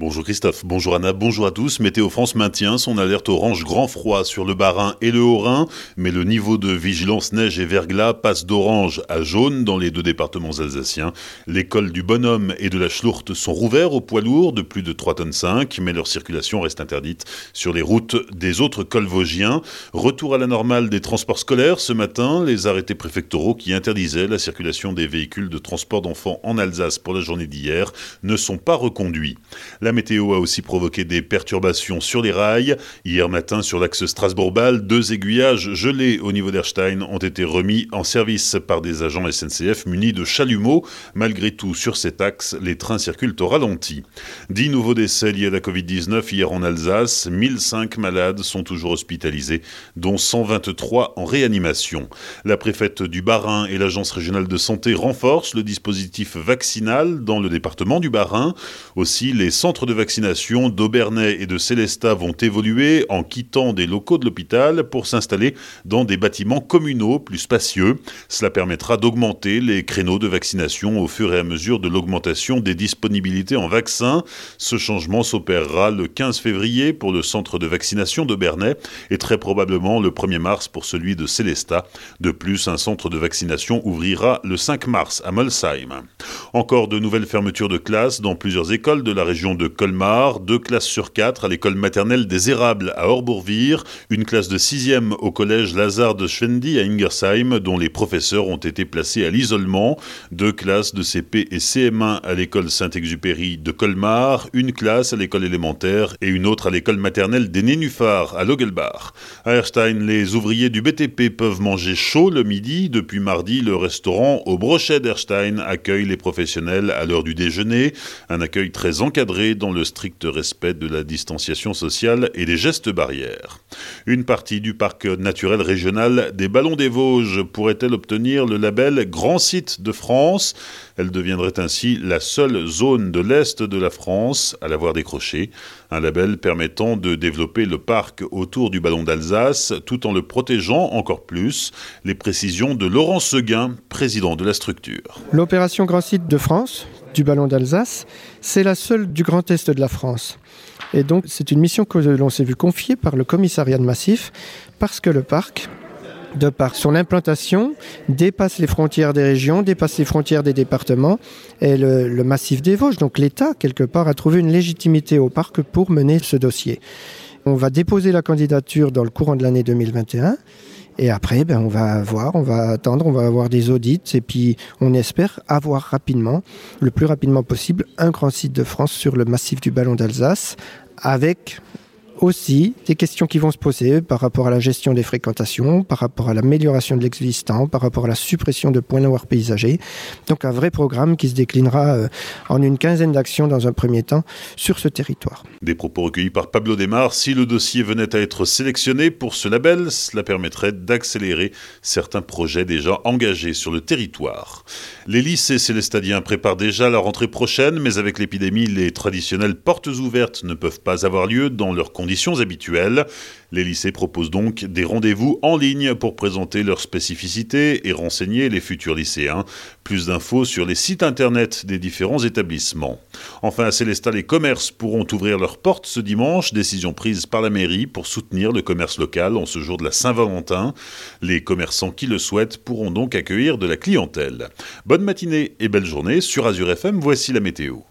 Bonjour Christophe, bonjour Anna, bonjour à tous. Météo France maintient son alerte orange grand froid sur le Bas-Rhin et le Haut-Rhin, mais le niveau de vigilance neige et verglas passe d'orange à jaune dans les deux départements alsaciens. L'école du Bonhomme et de la Schlourte sont rouverts aux poids lourds de plus de 3 tonnes 5, mais leur circulation reste interdite sur les routes des autres cols vosgiens. Retour à la normale des transports scolaires ce matin, les arrêtés préfectoraux qui interdisaient la circulation des véhicules de transport d'enfants en Alsace pour la journée d'hier ne sont pas reconduits. Météo a aussi provoqué des perturbations sur les rails. Hier matin, sur l'axe Strasbourg-Bâle, deux aiguillages gelés au niveau d'Erstein ont été remis en service par des agents SNCF munis de chalumeaux. Malgré tout, sur cet axe, les trains circulent au ralenti. Dix nouveaux décès liés à la Covid-19 hier en Alsace. 1005 malades sont toujours hospitalisés, dont 123 en réanimation. La préfète du Bas-Rhin et l'agence régionale de santé renforcent le dispositif vaccinal dans le département du Bas-Rhin. Aussi, les centres de vaccination d'Aubernay et de Célestat vont évoluer en quittant des locaux de l'hôpital pour s'installer dans des bâtiments communaux plus spacieux. Cela permettra d'augmenter les créneaux de vaccination au fur et à mesure de l'augmentation des disponibilités en vaccins. Ce changement s'opérera le 15 février pour le centre de vaccination d'Aubernay et très probablement le 1er mars pour celui de Célestat. De plus, un centre de vaccination ouvrira le 5 mars à Molsheim. Encore de nouvelles fermetures de classes dans plusieurs écoles de la région de Colmar, deux classes sur quatre à l'école maternelle des Érables à Orbourvire, une classe de sixième au collège Lazare de Schwendi à Ingersheim, dont les professeurs ont été placés à l'isolement, deux classes de CP et CM1 à l'école Saint-Exupéry de Colmar, une classe à l'école élémentaire et une autre à l'école maternelle des Nénuphars à Logelbach. À Erstein, les ouvriers du BTP peuvent manger chaud le midi. Depuis mardi, le restaurant au Brochet d'Erstein accueille les professionnels à l'heure du déjeuner, un accueil très encadré dans le strict respect de la distanciation sociale et des gestes barrières. Une partie du parc naturel régional des Ballons des Vosges pourrait-elle obtenir le label Grand Site de France? Elle deviendrait ainsi la seule zone de l'Est de la France à l'avoir décroché, un label permettant de développer le parc autour du Ballon d'Alsace tout en le protégeant encore plus. Les précisions de Laurent Seguin, président de la structure. L'opération Grand Site de France du ballon d'Alsace, c'est la seule du Grand Est de la France. Et donc c'est une mission que l'on s'est vu confier par le commissariat de massif parce que le parc, de par son implantation, dépasse les frontières des régions, dépasse les frontières des départements et le, le massif des Vosges. Donc l'État, quelque part, a trouvé une légitimité au parc pour mener ce dossier. On va déposer la candidature dans le courant de l'année 2021 et après, ben, on va voir, on va attendre, on va avoir des audits et puis on espère avoir rapidement, le plus rapidement possible, un grand site de France sur le massif du Ballon d'Alsace avec aussi des questions qui vont se poser par rapport à la gestion des fréquentations, par rapport à l'amélioration de l'existant, par rapport à la suppression de points noirs paysagers. Donc un vrai programme qui se déclinera euh, en une quinzaine d'actions dans un premier temps sur ce territoire. Des propos recueillis par Pablo Desmar. Si le dossier venait à être sélectionné pour ce label, cela permettrait d'accélérer certains projets déjà engagés sur le territoire. Les lycées célestadiens préparent déjà la rentrée prochaine, mais avec l'épidémie, les traditionnelles portes ouvertes ne peuvent pas avoir lieu dans leurs conditions habituelles. Les lycées proposent donc des rendez-vous en ligne pour présenter leurs spécificités et renseigner les futurs lycéens. Plus d'infos sur les sites internet des différents établissements. Enfin, à Célestat, les commerces pourront ouvrir leurs portes ce dimanche, décision prise par la mairie pour soutenir le commerce local en ce jour de la Saint-Valentin. Les commerçants qui le souhaitent pourront donc accueillir de la clientèle. Bonne matinée et belle journée sur Azure FM, voici la météo.